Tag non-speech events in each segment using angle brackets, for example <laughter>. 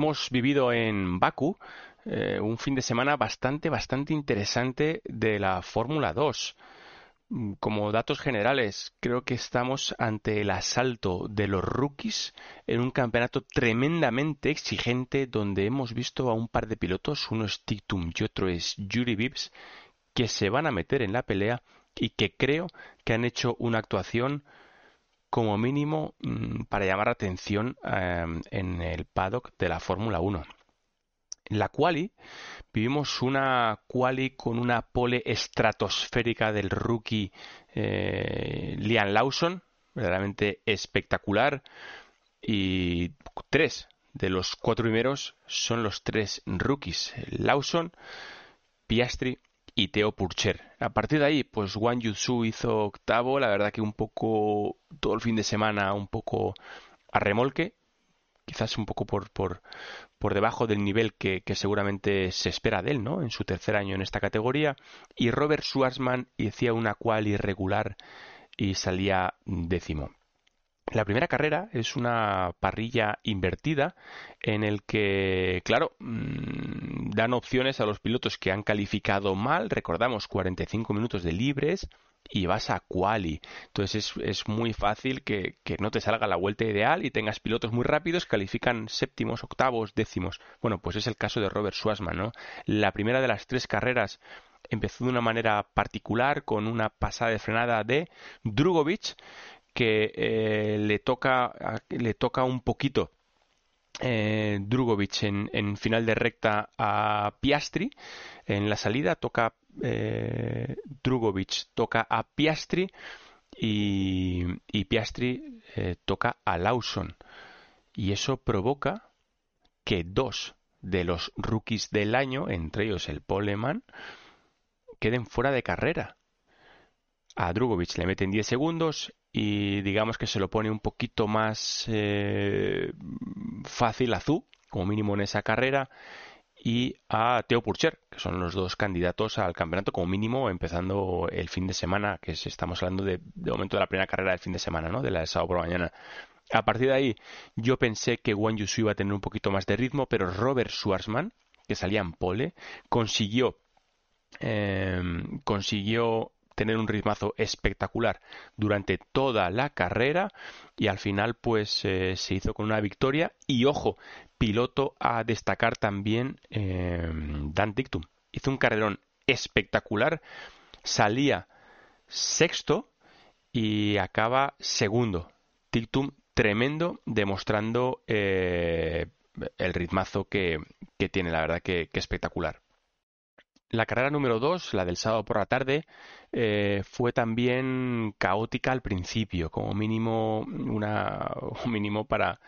Hemos vivido en Baku eh, un fin de semana bastante, bastante interesante de la Fórmula 2. Mm, Como datos generales, creo que estamos ante el asalto de los rookies en un campeonato tremendamente exigente donde hemos visto a un par de pilotos, uno es Tictum y otro es Yuri Vips, que se van a meter en la pelea y que creo que han hecho una actuación como mínimo mm, para llamar la atención eh, en el paddock de la Fórmula 1. En la quali vivimos una quali con una pole estratosférica del rookie eh, Liam Lawson, verdaderamente espectacular, y tres de los cuatro primeros son los tres rookies, Lawson, Piastri y Theo Purcher. A partir de ahí, pues Wang Yusu hizo octavo, la verdad que un poco todo el fin de semana un poco a remolque, quizás un poco por, por, por debajo del nivel que, que seguramente se espera de él, ¿no? En su tercer año en esta categoría. Y Robert Schwarzman hacía una cual irregular y salía décimo. La primera carrera es una parrilla invertida en el que, claro, mm, dan opciones a los pilotos que han calificado mal, recordamos 45 minutos de libres y vas a quali. Entonces es, es muy fácil que, que no te salga la vuelta ideal y tengas pilotos muy rápidos que califican séptimos, octavos, décimos. Bueno, pues es el caso de Robert Schwarzman, ¿no? La primera de las tres carreras empezó de una manera particular con una pasada de frenada de Drugovic que eh, le toca le toca un poquito eh, Drugovic en, final de recta a Piastri. En la salida toca eh, Drugovic toca a Piastri y, y Piastri eh, toca a Lawson. Y eso provoca que dos de los rookies del año entre ellos el Poleman queden fuera de carrera a Drugovic le meten 10 segundos y digamos que se lo pone un poquito más eh, fácil a Zu, como mínimo en esa carrera, y a Theo Purcher, que son los dos candidatos al campeonato como mínimo empezando el fin de semana, que es, estamos hablando de, de momento de la primera carrera del fin de semana, ¿no? De la de sábado por la mañana. A partir de ahí, yo pensé que Wang Yusu iba a tener un poquito más de ritmo, pero Robert Schwarzman, que salía en pole, consiguió eh, consiguió tener un ritmazo espectacular durante toda la carrera y al final pues eh, se hizo con una victoria y ojo, piloto a destacar también eh, Dan Dictum. Hizo un carrerón espectacular, salía sexto y acaba segundo. Dictum tremendo, demostrando eh, el ritmazo que, que, tiene, la verdad que, que espectacular. La carrera número 2, la del sábado por la tarde, eh, fue también caótica al principio, como mínimo una <laughs> un mínimo para,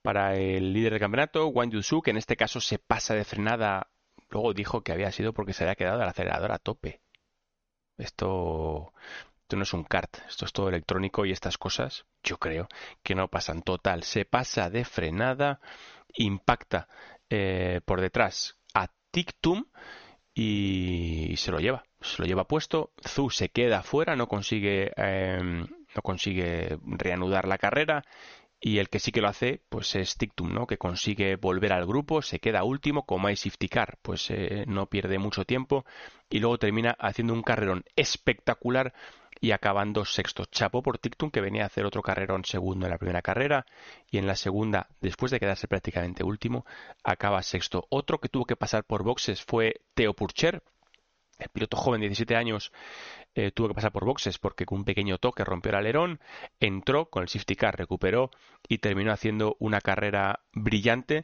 para el líder del campeonato, Wang Yusu, que en este caso se pasa de frenada, luego dijo que había sido porque se había quedado el acelerador a tope. Esto, esto no es un kart, esto es todo electrónico y estas cosas, yo creo que no pasan. Total, se pasa de frenada, impacta eh, por detrás a Tictum y se lo lleva, se lo lleva puesto. Zu se queda fuera, no consigue, eh, no consigue reanudar la carrera. Y el que sí que lo hace, pues es Tictum, ¿no? Que consigue volver al grupo, se queda último, como hay Safety Car, pues eh, no pierde mucho tiempo y luego termina haciendo un carrerón espectacular y acabando sexto. Chapo por Tictum, que venía a hacer otro carrerón segundo en la primera carrera y en la segunda, después de quedarse prácticamente último, acaba sexto. Otro que tuvo que pasar por boxes fue Theo Purcher, el piloto joven de 17 años eh, tuvo que pasar por boxes porque con un pequeño toque rompió el alerón, entró con el safety car, recuperó y terminó haciendo una carrera brillante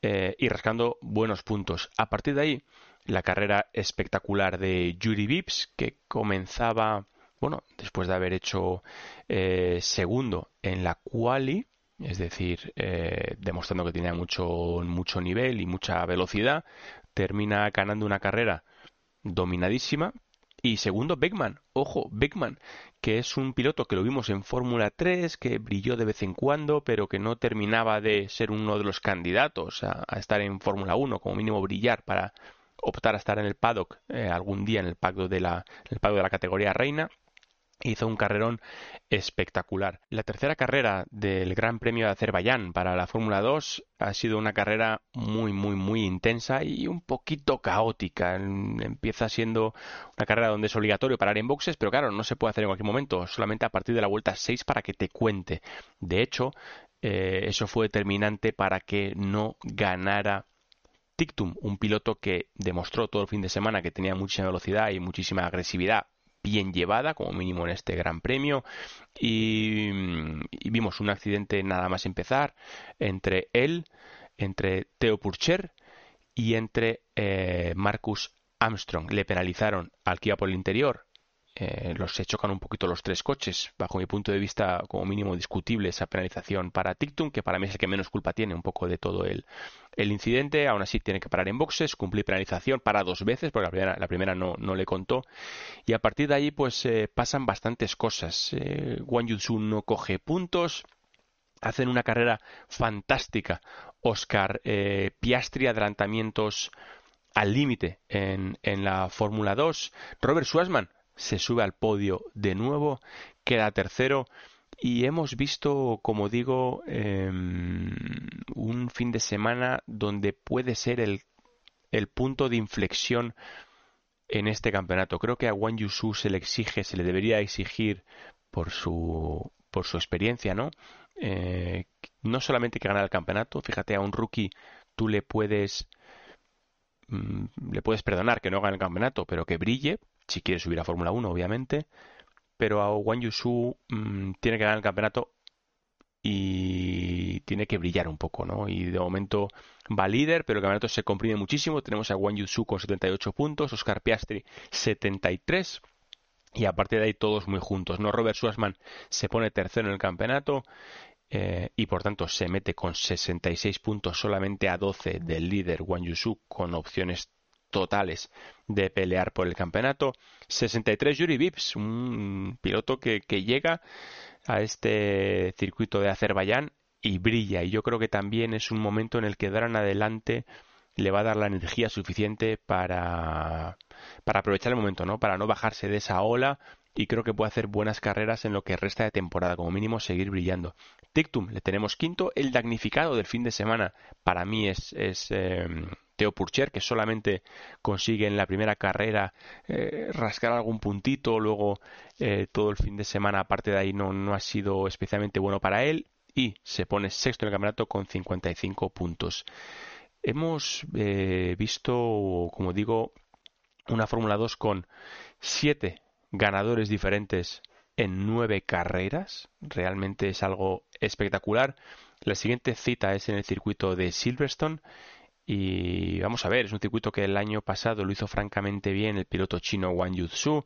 eh, y rascando buenos puntos. A partir de ahí, la carrera espectacular de Yuri Vips, que comenzaba, bueno, después de haber hecho eh, segundo en la quali, es decir, eh, demostrando que tenía mucho, mucho nivel y mucha velocidad, termina ganando una carrera dominadísima. Y segundo, Beckman, ojo, Beckman, que es un piloto que lo vimos en Fórmula 3, que brilló de vez en cuando, pero que no terminaba de ser uno de los candidatos a, estar en Fórmula 1, como mínimo brillar para optar a estar en el paddock eh, algún día en el paddock de la, el paddock de la categoría reina hizo un carrerón espectacular. La tercera carrera del Gran Premio de Azerbaiyán para la Fórmula 2 ha sido una carrera muy, muy, muy intensa y un poquito caótica. Empieza siendo una carrera donde es obligatorio parar en boxes, pero claro, no se puede hacer en cualquier momento, solamente a partir de la vuelta 6 para que te cuente. De hecho, eh, eso fue determinante para que no ganara Tictum, un piloto que demostró todo el fin de semana que tenía mucha velocidad y muchísima agresividad bien llevada, como mínimo en este Gran Premio, y, vimos un accidente nada más empezar entre él, entre Theo Purcher y entre eh, Marcus Armstrong. Le penalizaron al Kia por el interior eh, los se chocan un poquito los tres coches. Bajo mi punto de vista, como mínimo discutible esa penalización para Tictum, que para mí es el que menos culpa tiene un poco de todo el, el incidente. Aún así tiene que parar en boxes, cumplir penalización para dos veces, porque la primera, la primera no, no le contó. Y a partir de ahí, pues eh, pasan bastantes cosas. Eh, Wang no coge puntos. Hacen una carrera fantástica. Oscar eh, Piastri, adelantamientos al límite en, en la Fórmula 2. Robert Schwarzman se sube al podio de nuevo, queda tercero y hemos visto, como digo, em, un fin de semana donde puede ser el, el, punto de inflexión en este campeonato. Creo que a Wang Yusu se le exige, se le debería exigir por su, por su experiencia, ¿no? Eh, no solamente que gane el campeonato, fíjate, a un rookie tú le puedes mm, le puedes perdonar que no gane el campeonato, pero que brille, si quiere subir a Fórmula 1, obviamente. Pero a Wang Yusu mm, tiene que ganar el campeonato y tiene que brillar un poco, ¿no? Y de momento va líder, pero el campeonato se comprime muchísimo. Tenemos a Wang Yusu con 78 puntos, Oscar Piastri 73 y a partir de ahí todos muy juntos, ¿no? Robert Schwarzman se pone tercero en el campeonato eh, y por tanto se mete con 66 puntos solamente a 12 del líder Wang Yusu con opciones totales de pelear por el campeonato. 63 Yuri Vips, un piloto que, llega a este circuito de Azerbaiyán y brilla. Y yo creo que también es un momento en el que darán adelante le va a dar la energía suficiente para, para aprovechar el momento, ¿no? Para no bajarse de esa ola y creo que puede hacer buenas carreras en lo que resta de temporada, como mínimo seguir brillando. Tictum, le tenemos quinto. El damnificado del fin de semana para mí es, es em, Teo Purcher, que solamente consigue en la primera carrera eh, rascar algún puntito, luego eh, todo el fin de semana, aparte de ahí, no, no ha sido especialmente bueno para él y se pone sexto en el campeonato con 55 puntos. Hemos eh, visto, como digo, una Fórmula 2 con siete ganadores diferentes en nueve carreras. Realmente es algo espectacular. La siguiente cita es en el circuito de Silverstone y vamos a ver, es un circuito que el año pasado lo hizo francamente bien el piloto chino Wang Yuzhu.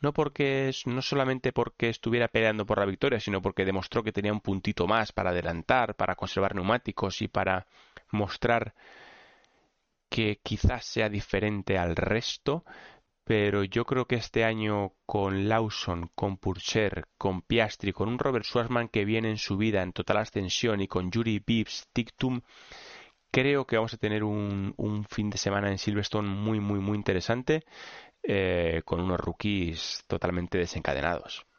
No porque no solamente porque estuviera peleando por la victoria, sino porque demostró que tenía un puntito más para adelantar, para conservar neumáticos y para mostrar que quizás sea diferente al resto, pero yo creo que este año con Lawson, con Purcher, con Piastri, con un Robert Schwarzman que viene en su vida en total ascensión y con Yuri Bibbs, Tictum, creo que vamos a tener un, fin de semana en Silverstone muy, muy, muy interesante eh, con unos rookies totalmente desencadenados.